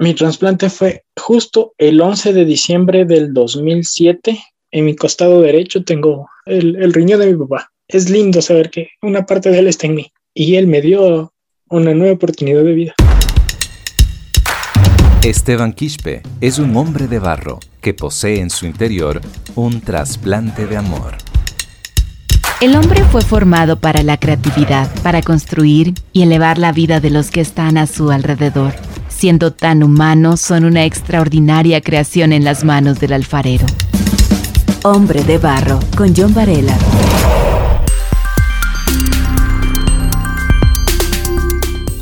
Mi trasplante fue justo el 11 de diciembre del 2007. En mi costado derecho tengo el, el riñón de mi papá. Es lindo saber que una parte de él está en mí y él me dio una nueva oportunidad de vida. Esteban Quispe es un hombre de barro que posee en su interior un trasplante de amor. El hombre fue formado para la creatividad, para construir y elevar la vida de los que están a su alrededor. Siendo tan humanos, son una extraordinaria creación en las manos del alfarero. Hombre de barro, con John Varela.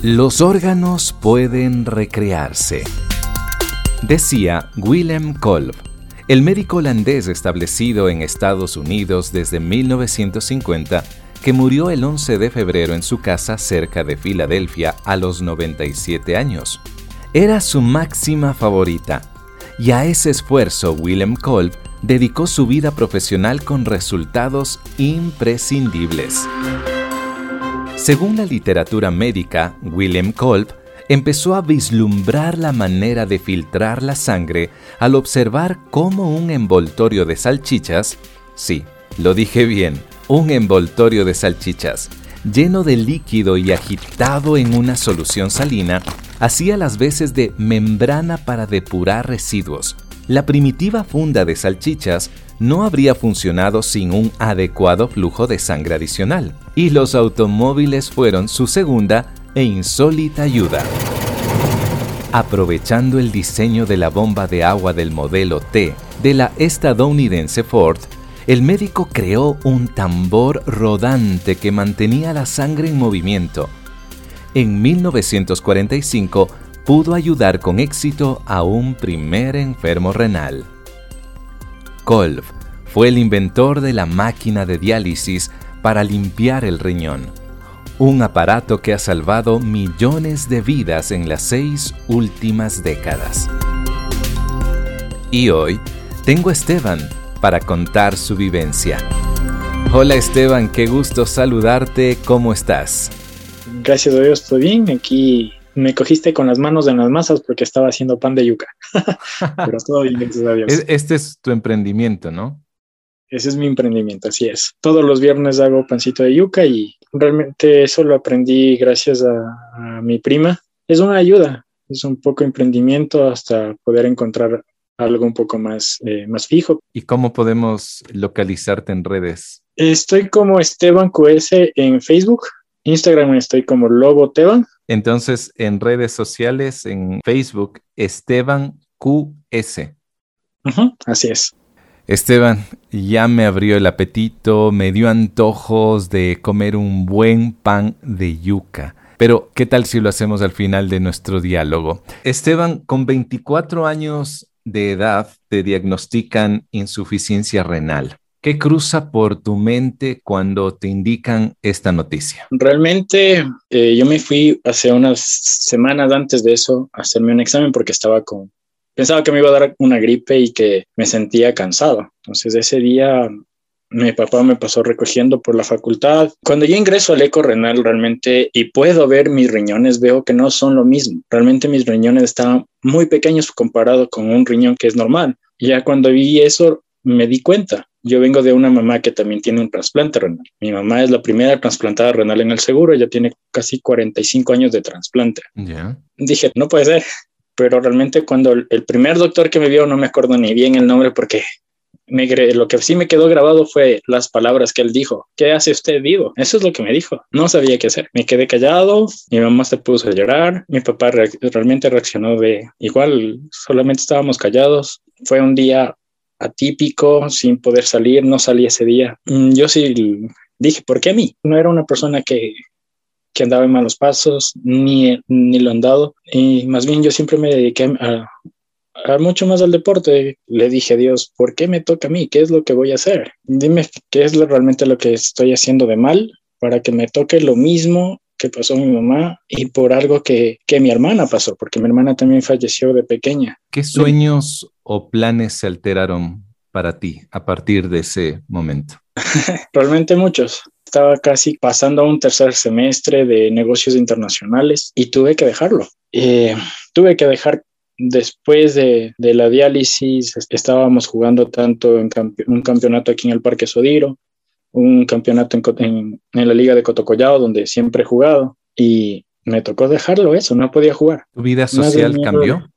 Los órganos pueden recrearse. Decía Willem Kolb, el médico holandés establecido en Estados Unidos desde 1950, que murió el 11 de febrero en su casa cerca de Filadelfia a los 97 años. Era su máxima favorita, y a ese esfuerzo Willem Kolb dedicó su vida profesional con resultados imprescindibles. Según la literatura médica, William Kolb empezó a vislumbrar la manera de filtrar la sangre al observar cómo un envoltorio de salchichas, sí, lo dije bien, un envoltorio de salchichas, lleno de líquido y agitado en una solución salina, hacía las veces de membrana para depurar residuos. La primitiva funda de salchichas no habría funcionado sin un adecuado flujo de sangre adicional, y los automóviles fueron su segunda e insólita ayuda. Aprovechando el diseño de la bomba de agua del modelo T de la estadounidense Ford, el médico creó un tambor rodante que mantenía la sangre en movimiento. En 1945 pudo ayudar con éxito a un primer enfermo renal. Kolb fue el inventor de la máquina de diálisis para limpiar el riñón, un aparato que ha salvado millones de vidas en las seis últimas décadas. Y hoy tengo a Esteban para contar su vivencia. Hola Esteban, qué gusto saludarte, ¿cómo estás? Gracias a Dios, estoy bien. Aquí me cogiste con las manos en las masas porque estaba haciendo pan de yuca. Pero todo bien, gracias a Dios. Este es tu emprendimiento, ¿no? Ese es mi emprendimiento, así es. Todos los viernes hago pancito de yuca y realmente eso lo aprendí gracias a, mi prima. Es una ayuda, es un poco emprendimiento hasta poder encontrar algo un poco más, eh, más fijo. ¿Y cómo podemos localizarte en redes? Estoy como Esteban QS en Facebook, Instagram estoy como Lobo Teban entonces, en redes sociales, en Facebook, Esteban QS. así es. Esteban, ya me abrió el apetito, me dio antojos de comer un buen pan de yuca. Pero, ¿qué tal si lo hacemos al final de nuestro diálogo? Esteban, con 24 años de edad, te diagnostican insuficiencia renal. ¿Qué cruza por tu mente cuando te indican esta noticia? Realmente eh, yo me fui hace unas semanas antes de eso a hacerme un examen porque estaba con... Pensaba que me iba a dar una gripe y que me sentía cansado. Entonces ese día mi papá me pasó recogiendo por la facultad. Cuando yo ingreso al eco renal realmente y puedo ver mis riñones, veo que no son lo mismo. Realmente mis riñones estaban muy pequeños comparado con un riñón que es normal. Ya cuando vi eso, me di cuenta. Yo vengo de una mamá que también tiene un trasplante renal. Mi mamá es la primera trasplantada renal en el seguro, ella tiene casi 45 años de trasplante. Dije, no puede ser, pero realmente cuando el primer doctor que me vio, no me acuerdo ni bien el nombre porque me, lo que sí me quedó grabado fue las palabras que él dijo. ¿Qué hace usted vivo? Eso es lo que me dijo. No sabía qué hacer. Me quedé callado, mi mamá se puso a llorar, mi papá realmente reaccionó de igual, solamente estábamos callados. Fue un día atípico, sin poder salir, no salí ese día. Mm, yo sí dije, ¿por qué a mí? No era una persona que, que andaba en malos pasos, ni, ni lo han dado. Y más bien yo siempre me dediqué a, mucho más al deporte. Le dije a Dios, ¿por qué me toca a mí? ¿Qué es lo que voy a hacer? Dime qué es lo, realmente lo que estoy haciendo de mal para que me toque lo mismo que pasó mi mamá y por algo que, que mi hermana pasó, porque mi hermana también falleció de pequeña. ¿Qué sueños o planes se alteraron para ti a partir de ese momento? Realmente muchos. Estaba casi pasando a un tercer semestre de negocios internacionales y tuve que dejarlo. Eh, tuve que dejar después de, la diálisis estábamos jugando tanto en un campeonato aquí en el Parque Sodiro, un campeonato en, en, la Liga de Cotocollao, donde siempre he jugado, y me tocó dejarlo eso, no podía jugar. ¿Tu vida social cambió?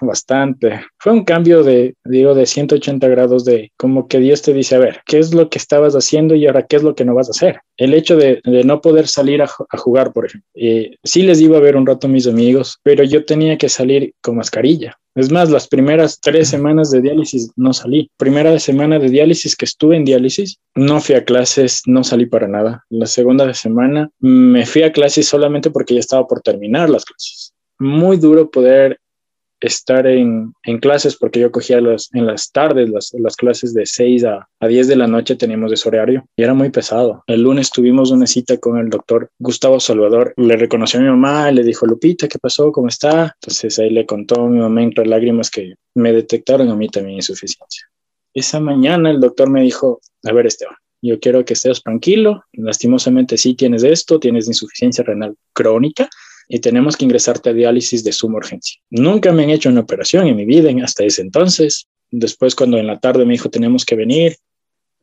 Bastante. Fue un cambio de, digo, de 180 grados de como que Dios te dice, a ver, ¿qué es lo que estabas haciendo y ahora qué es lo que no vas a hacer? El hecho de, no poder salir a, jugar, por ejemplo. Eh, sí les iba a ver un rato a mis amigos, pero yo tenía que salir con mascarilla. Es más, las primeras tres semanas de diálisis no salí. Primera semana de diálisis que estuve en diálisis, no fui a clases, no salí para nada. La segunda semana me fui a clases solamente porque ya estaba por terminar las clases. Muy duro poder estar en, clases porque yo cogía los, en las tardes las, las clases de 6 a, a, 10 de la noche teníamos ese horario y era muy pesado. El lunes tuvimos una cita con el doctor Gustavo Salvador. Le reconoció a mi mamá, le dijo, Lupita, ¿qué pasó? ¿Cómo está? Entonces ahí le contó a mi mamá entre lágrimas que me detectaron a mí también insuficiencia. Esa mañana el doctor me dijo, a ver Esteban, yo quiero que estés tranquilo, lastimosamente sí tienes esto, tienes insuficiencia renal crónica, y tenemos que ingresarte a diálisis de suma urgencia. Nunca me han hecho una operación en mi vida hasta ese entonces. Después, cuando en la tarde me dijo, tenemos que venir,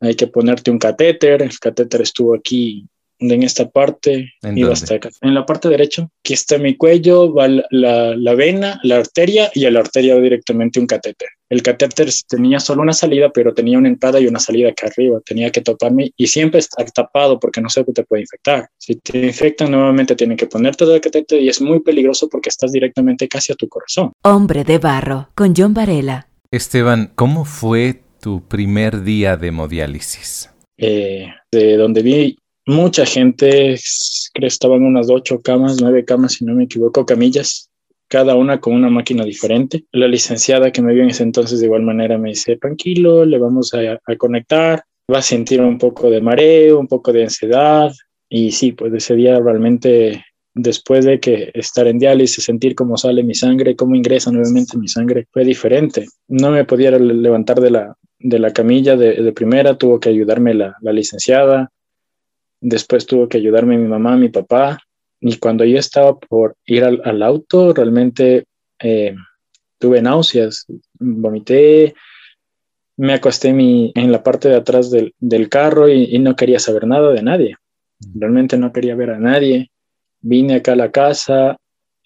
hay que ponerte un catéter. El catéter estuvo aquí en esta parte, ¿En iba hasta acá. En la parte derecha, que está mi cuello, va la, la, vena, la arteria y a la arteria va directamente un catéter. El catéter tenía solo una salida, pero tenía una entrada y una salida acá arriba. Tenía que toparme y siempre estar tapado porque no sé qué te puede infectar. Si te infectan nuevamente, tienen que ponerte el catéter y es muy peligroso porque estás directamente casi a tu corazón. Hombre de barro, con John Varela. Esteban, ¿cómo fue tu primer día de hemodiálisis? Eh, de donde vi mucha gente, creo que estaban unas ocho camas, nueve camas, si no me equivoco, camillas, cada una con una máquina diferente. La licenciada que me vio en ese entonces de igual manera me dice, tranquilo, le vamos a, conectar, va a sentir un poco de mareo, un poco de ansiedad. Y sí, pues ese día realmente, después de que estar en diálisis, sentir cómo sale mi sangre, cómo ingresa nuevamente mi sangre, fue diferente. No me podía levantar de la, de la camilla de, primera, tuvo que ayudarme la, la licenciada, Después tuvo que ayudarme mi mamá, mi papá. Y cuando yo estaba por ir al, auto, realmente eh, tuve náuseas, vomité, me acosté en la parte de atrás del, carro y, no quería saber nada de nadie. Realmente no quería ver a nadie. Vine acá a la casa,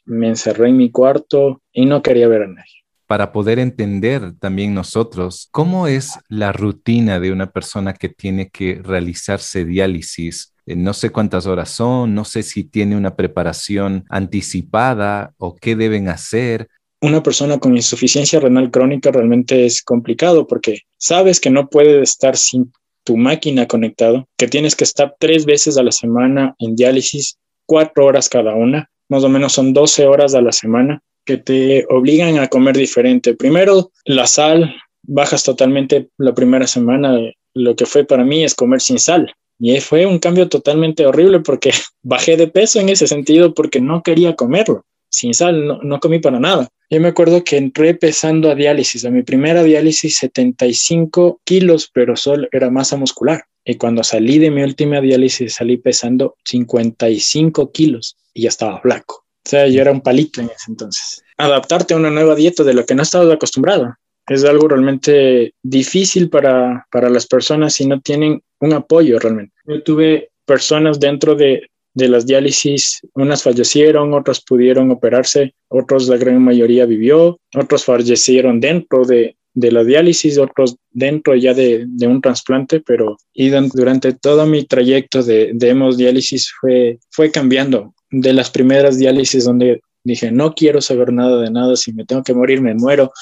me encerré en mi cuarto y no quería ver a nadie para poder entender también nosotros cómo es la rutina de una persona que tiene que realizarse diálisis. Eh, no sé cuántas horas son, no sé si tiene una preparación anticipada o qué deben hacer. Una persona con insuficiencia renal crónica realmente es complicado porque sabes que no puedes estar sin tu máquina conectado, que tienes que estar tres veces a la semana en diálisis, cuatro horas cada una, más o menos son 12 horas a la semana que te obligan a comer diferente. Primero, la sal, bajas totalmente la primera semana. Lo que fue para mí es comer sin sal. Y fue un cambio totalmente horrible porque bajé de peso en ese sentido porque no quería comerlo. Sin sal, no, no comí para nada. Yo me acuerdo que entré pesando a diálisis. A mi primera diálisis, 75 kilos, pero solo era masa muscular. Y cuando salí de mi última diálisis, salí pesando 55 kilos y ya estaba flaco. Sea, yo era un palito en ese entonces. Adaptarte a una nueva dieta de lo que no estabas acostumbrado es algo realmente difícil para, para las personas si no tienen un apoyo realmente. Yo tuve personas dentro de, de las diálisis, unas fallecieron, otras pudieron operarse, otros, la gran mayoría vivió, otros fallecieron dentro de, de la diálisis, otros dentro ya de, de un trasplante, pero y durante todo mi trayecto de, de hemodiálisis fue, fue cambiando de las primeras diálisis donde dije, no quiero saber nada de nada, si me tengo que morir, me muero.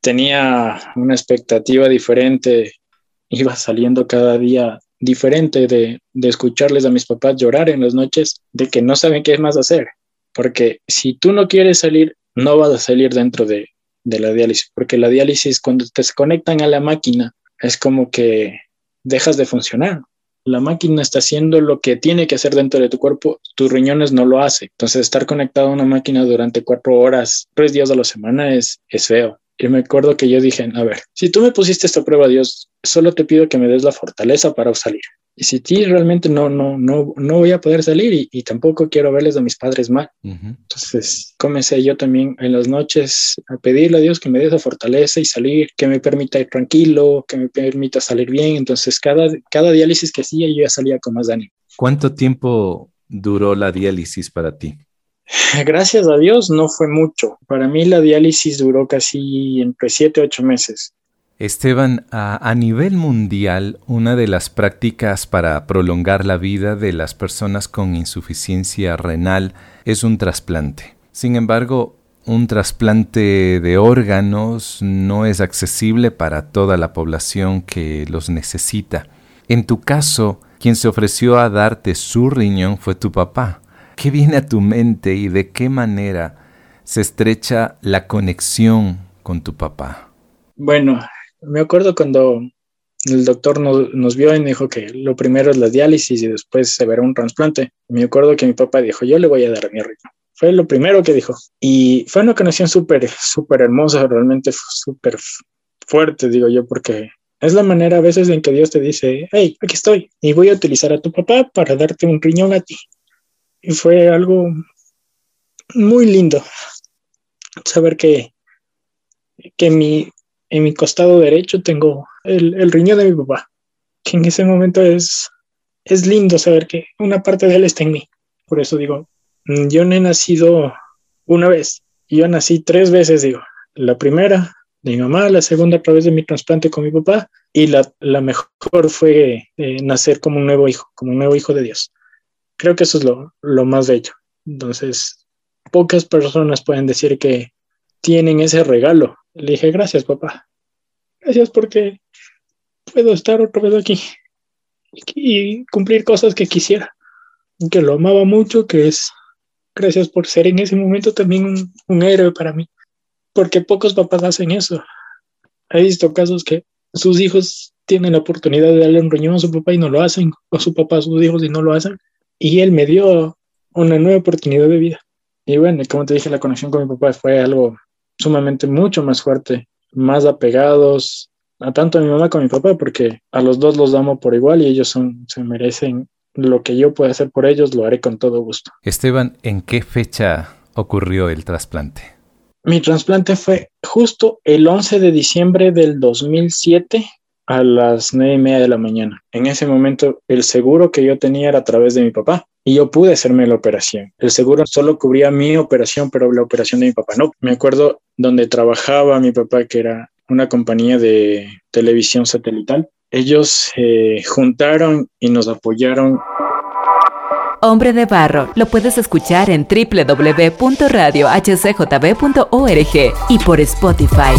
Tenía una expectativa diferente, iba saliendo cada día diferente de, de escucharles a mis papás llorar en las noches, de que no saben qué más hacer. Porque si tú no quieres salir, no vas a salir dentro de, de la diálisis, porque la diálisis cuando te conectan a la máquina es como que dejas de funcionar la máquina está haciendo lo que tiene que hacer dentro de tu cuerpo, tus riñones no lo hacen. Entonces, estar conectado a una máquina durante cuatro horas, tres días a la semana es, es feo. Y me acuerdo que yo dije, a ver, si tú me pusiste esta prueba, Dios, solo te pido que me des la fortaleza para salir. Y si ti realmente no, no, no, no voy a poder salir y, tampoco quiero verles a mis padres mal. Entonces comencé yo también en las noches a pedirle a Dios que me dé esa fortaleza y salir, que me permita ir tranquilo, que me permita salir bien. Entonces cada, cada diálisis que hacía yo ya salía con más ánimo. ¿Cuánto tiempo duró la diálisis para ti? Gracias a Dios no fue mucho. Para mí la diálisis duró casi entre siete, ocho meses. Esteban, a, nivel mundial, una de las prácticas para prolongar la vida de las personas con insuficiencia renal es un trasplante. Sin embargo, un trasplante de órganos no es accesible para toda la población que los necesita. En tu caso, quien se ofreció a darte su riñón fue tu papá. ¿Qué viene a tu mente y de qué manera se estrecha la conexión con tu papá? Bueno, me acuerdo cuando el doctor nos, vio y dijo que lo primero es la diálisis y después se verá un trasplante. Me acuerdo que mi papá dijo, yo le voy a dar mi riñón. Fue lo primero que dijo. Y fue una conexión súper, súper hermosa, realmente súper fuerte, digo yo, porque es la manera a veces en que Dios te dice, hey, aquí estoy y voy a utilizar a tu papá para darte un riñón a ti. Y fue algo muy lindo saber que, que mi, en mi costado derecho tengo el, el, riñón de mi papá, que en ese momento es, es lindo saber que una parte de él está en mí. Por eso digo, mm, yo no he nacido una vez, yo nací tres veces, digo. La primera de mi mamá, la segunda a través de mi trasplante con mi papá y la, la mejor fue eh, nacer como un nuevo hijo, como un nuevo hijo de Dios. Creo que eso es lo, lo más bello. Entonces, pocas personas pueden decir que tienen ese regalo le dije, gracias, papá. Gracias porque puedo estar otra vez aquí y, cumplir cosas que quisiera, que lo amaba mucho, que es gracias por ser en ese momento también un, héroe para mí, porque pocos papás hacen eso. He visto casos que sus hijos tienen la oportunidad de darle un riñón a su papá y no lo hacen, o su papá a sus hijos y no lo hacen. Y él me dio una nueva oportunidad de vida. Y bueno, como te dije, la conexión con mi papá fue algo sumamente mucho más fuerte, más apegados a tanto a mi mamá como a mi papá, porque a los dos los amo por igual y ellos son, se merecen lo que yo pueda hacer por ellos, lo haré con todo gusto. Esteban, ¿en qué fecha ocurrió el trasplante? Mi trasplante fue justo el 11 de diciembre del 2007 a las nueve y media de la mañana. En ese momento, el seguro que yo tenía era a través de mi papá y yo pude hacerme la operación. El seguro solo cubría mi operación, pero la operación de mi papá no. Me acuerdo donde trabajaba mi papá, que era una compañía de televisión satelital. Ellos se juntaron y nos apoyaron. Hombre de Barro lo puedes escuchar en www.radiohcjb.org y por Spotify.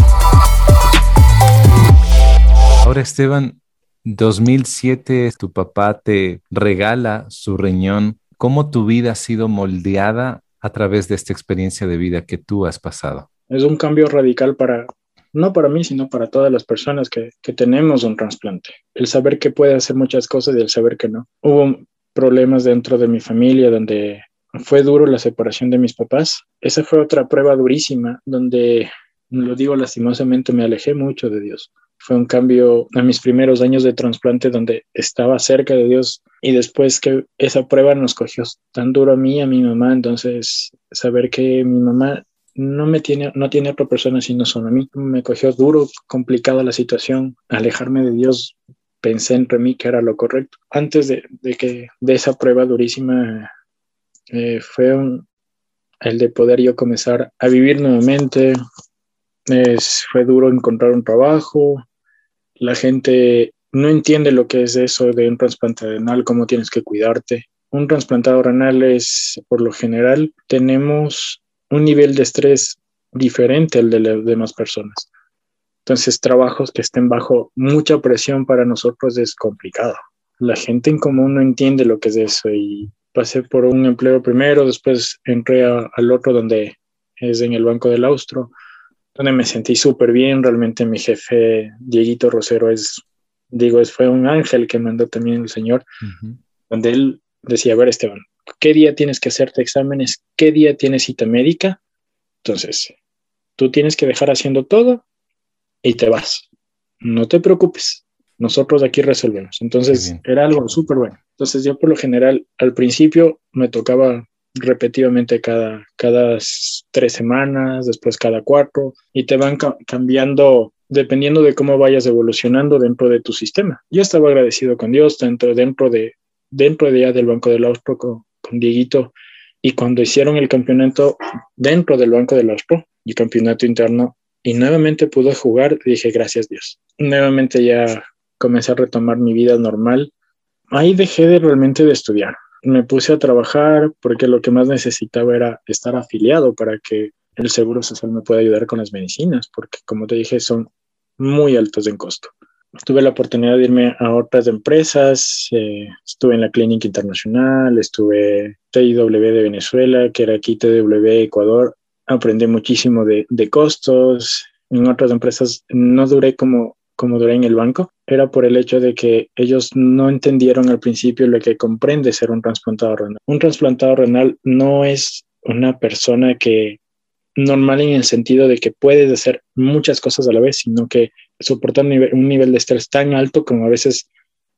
Ahora, Esteban, 2007 tu papá te regala su riñón. ¿Cómo tu vida ha sido moldeada a través de esta experiencia de vida que tú has pasado? Es un cambio radical para, no para mí, sino para todas las personas que, tenemos un trasplante. El saber que puede hacer muchas cosas y el saber que no. Hubo problemas dentro de mi familia donde fue duro la separación de mis papás. Esa fue otra prueba durísima donde, lo digo lastimosamente, me alejé mucho de Dios fue un cambio en mis primeros años de trasplante donde estaba cerca de Dios y después que esa prueba nos cogió tan duro a mí y a mi mamá, entonces saber que mi mamá no me tiene, no tiene otra persona sino solo a mí, me cogió duro, complicada la situación, alejarme de Dios, pensé entre mí que era lo correcto. Antes de, que de esa prueba durísima eh, fue el de poder yo comenzar a vivir nuevamente, fue duro encontrar un trabajo, la gente no entiende lo que es eso de un trasplante renal, cómo tienes que cuidarte. Un trasplantado renal es, por lo general, tenemos un nivel de estrés diferente al de las demás personas. Entonces, trabajos que estén bajo mucha presión para nosotros es complicado. La gente en común no entiende lo que es eso y pasé por un empleo primero, después entré al otro donde es en el Banco del Austro donde me sentí súper bien. Realmente mi jefe, Dieguito Rosero, es, digo, fue un ángel que mandó también el Señor, donde él decía, a ver, Esteban, ¿qué día tienes que hacerte exámenes? ¿Qué día tienes cita médica? Entonces, tú tienes que dejar haciendo todo y te vas. No te preocupes. nosotros aquí resolvemos. Entonces era algo súper bueno. Entonces yo por lo general al principio me tocaba repetidamente cada, cada tres semanas, después cada cuatro, y te van cambiando dependiendo de cómo vayas evolucionando dentro de tu sistema. Yo estaba agradecido con Dios dentro, dentro, de, dentro de ya del Banco del Austro con, con Dieguito y cuando hicieron el campeonato dentro del Banco del Austro, el campeonato interno, y nuevamente pude jugar, dije gracias Dios. Nuevamente ya comencé a retomar mi vida normal. Ahí dejé de realmente de estudiar. Me puse a trabajar porque lo que más necesitaba era estar afiliado para que el seguro social me pueda ayudar con las medicinas, porque como te dije, son muy altos en costo. Tuve la oportunidad de irme a otras empresas, eh, estuve en la Clínica Internacional, estuve TIW de Venezuela, que era aquí TW Ecuador, aprendí muchísimo de, de costos, en otras empresas no duré como, como duré en el banco, era por el hecho de que ellos no entendieron al principio lo que comprende ser un trasplantado renal. Un trasplantado renal no es una persona que normal en el sentido de que puedes hacer muchas cosas a la vez, sino que soportar un nivel, de estrés tan alto como a veces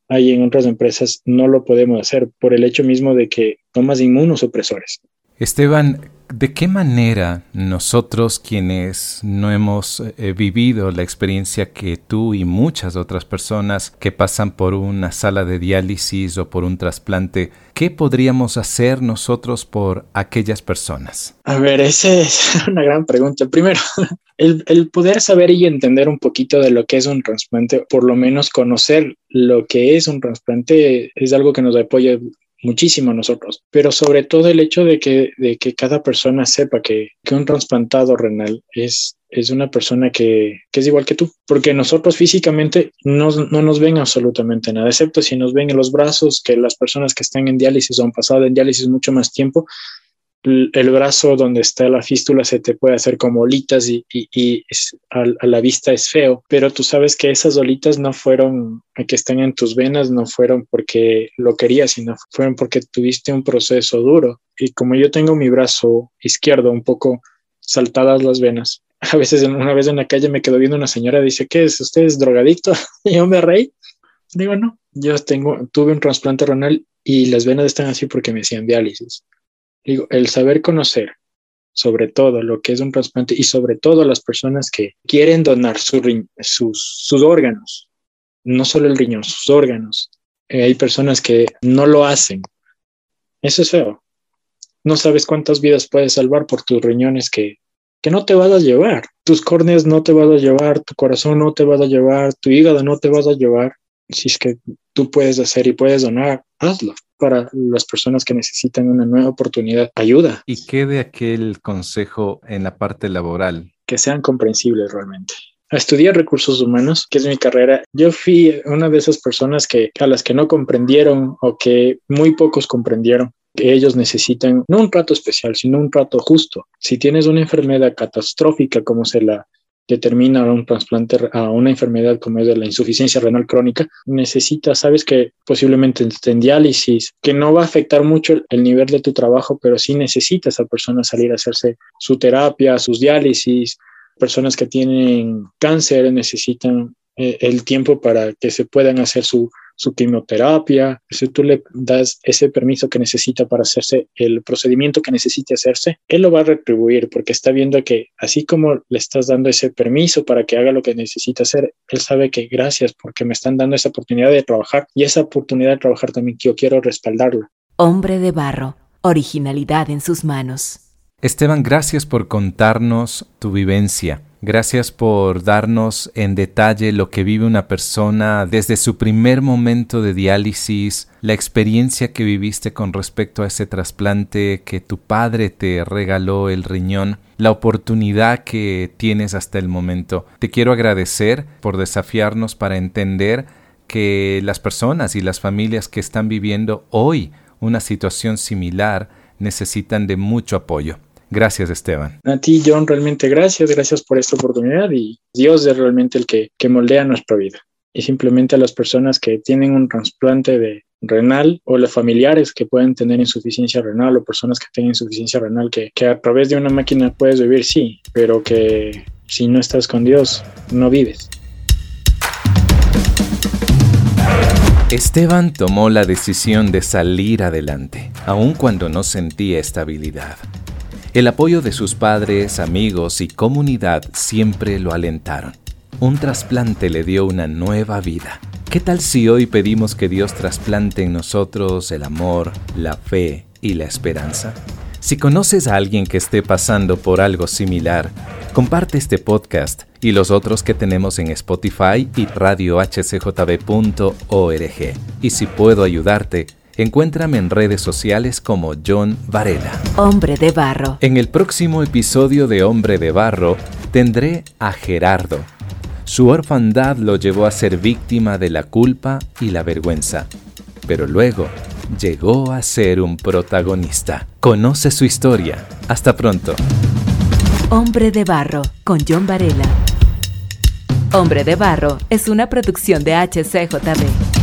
hay en otras empresas, no lo podemos hacer por el hecho mismo de que tomas inmunosupresores. Esteban, ¿de qué manera nosotros quienes no hemos eh, vivido la experiencia que tú y muchas otras personas que pasan por una sala de diálisis o por un trasplante, qué podríamos hacer nosotros por aquellas personas? A ver, esa es una gran pregunta. Primero, el, el poder saber y entender un poquito de lo que es un trasplante, por lo menos conocer lo que es un trasplante, es algo que nos apoya muchísimo nosotros, pero sobre todo el hecho de que, de que cada persona sepa que, que un trasplantado renal es, es una persona que, que, es igual que tú, porque nosotros físicamente no, no, nos ven absolutamente nada, excepto si nos ven en los brazos, que las personas que están en diálisis o han pasado en diálisis mucho más tiempo, el brazo donde está la fístula se te puede hacer como olitas y, a, la vista es feo, pero tú sabes que esas olitas no fueron que están en tus venas, no fueron porque lo querías, sino fueron porque tuviste un proceso duro. Y como yo tengo mi brazo izquierdo un poco saltadas las venas, a veces una vez en la calle me quedo viendo una señora, dice, ¿qué es? ¿Usted es drogadicto? Y yo me reí. Digo, no, yo tengo, tuve un trasplante renal y las venas están así porque me hacían diálisis. Digo, el saber conocer sobre todo lo que es un trasplante y sobre todo las personas que quieren donar sus, sus órganos, no solo el riñón, sus órganos. Eh, hay personas que no lo hacen. Eso es feo. No sabes cuántas vidas puedes salvar por tus riñones que, que no te vas a llevar. Tus córneas no te vas a llevar, tu corazón no te vas a llevar, tu hígado no te vas a llevar. Si es que tú puedes hacer y puedes donar, hazlo para las personas que necesitan una nueva oportunidad. Ayuda. ¿Y qué de aquel consejo en la parte laboral? Que sean comprensibles realmente. Estudié recursos humanos, que es mi carrera. Yo fui una de esas personas que a las que no comprendieron o que muy pocos comprendieron que ellos necesitan no un trato especial, sino un trato justo. Si tienes una enfermedad catastrófica como se la determina un trasplante a una enfermedad como es la insuficiencia renal crónica, necesita, sabes que posiblemente en diálisis, que no va a afectar mucho el nivel de tu trabajo, pero sí necesita esa persona salir a hacerse su terapia, sus diálisis. Personas que tienen cáncer necesitan eh, el tiempo para que se puedan hacer su, su quimioterapia, si tú le das ese permiso que necesita para hacerse el procedimiento que necesite hacerse, él lo va a retribuir porque está viendo que así como le estás dando ese permiso para que haga lo que necesita hacer, él sabe que gracias porque me están dando esa oportunidad de trabajar y esa oportunidad de trabajar también yo quiero respaldarla. Hombre de barro, originalidad en sus manos. Esteban, gracias por contarnos tu vivencia. Gracias por darnos en detalle lo que vive una persona desde su primer momento de diálisis, la experiencia que viviste con respecto a ese trasplante que tu padre te regaló el riñón, la oportunidad que tienes hasta el momento. Te quiero agradecer por desafiarnos para entender que las personas y las familias que están viviendo hoy una situación similar necesitan de mucho apoyo. Gracias, Esteban. A ti, John, realmente gracias. Gracias por esta oportunidad y Dios es realmente el que, que moldea nuestra vida. Y simplemente a las personas que tienen un trasplante de renal o los familiares que pueden tener insuficiencia renal o personas que tienen insuficiencia renal que, que a través de una máquina puedes vivir, sí, pero que si no estás con Dios, no vives. Esteban tomó la decisión de salir adelante, aun cuando no sentía estabilidad. El apoyo de sus padres, amigos y comunidad siempre lo alentaron. Un trasplante le dio una nueva vida. ¿Qué tal si hoy pedimos que Dios trasplante en nosotros el amor, la fe y la esperanza? Si conoces a alguien que esté pasando por algo similar, comparte este podcast y los otros que tenemos en Spotify y radiohcjb.org. Y si puedo ayudarte, encuéntrame en redes sociales como John Varela. Hombre de Barro. En el próximo episodio de Hombre de Barro tendré a Gerardo. Su orfandad lo llevó a ser víctima de la culpa y la vergüenza. Pero luego llegó a ser un protagonista. Conoce su historia. Hasta pronto. Hombre de Barro, con John Varela. Hombre de Barro es una producción de HCJB.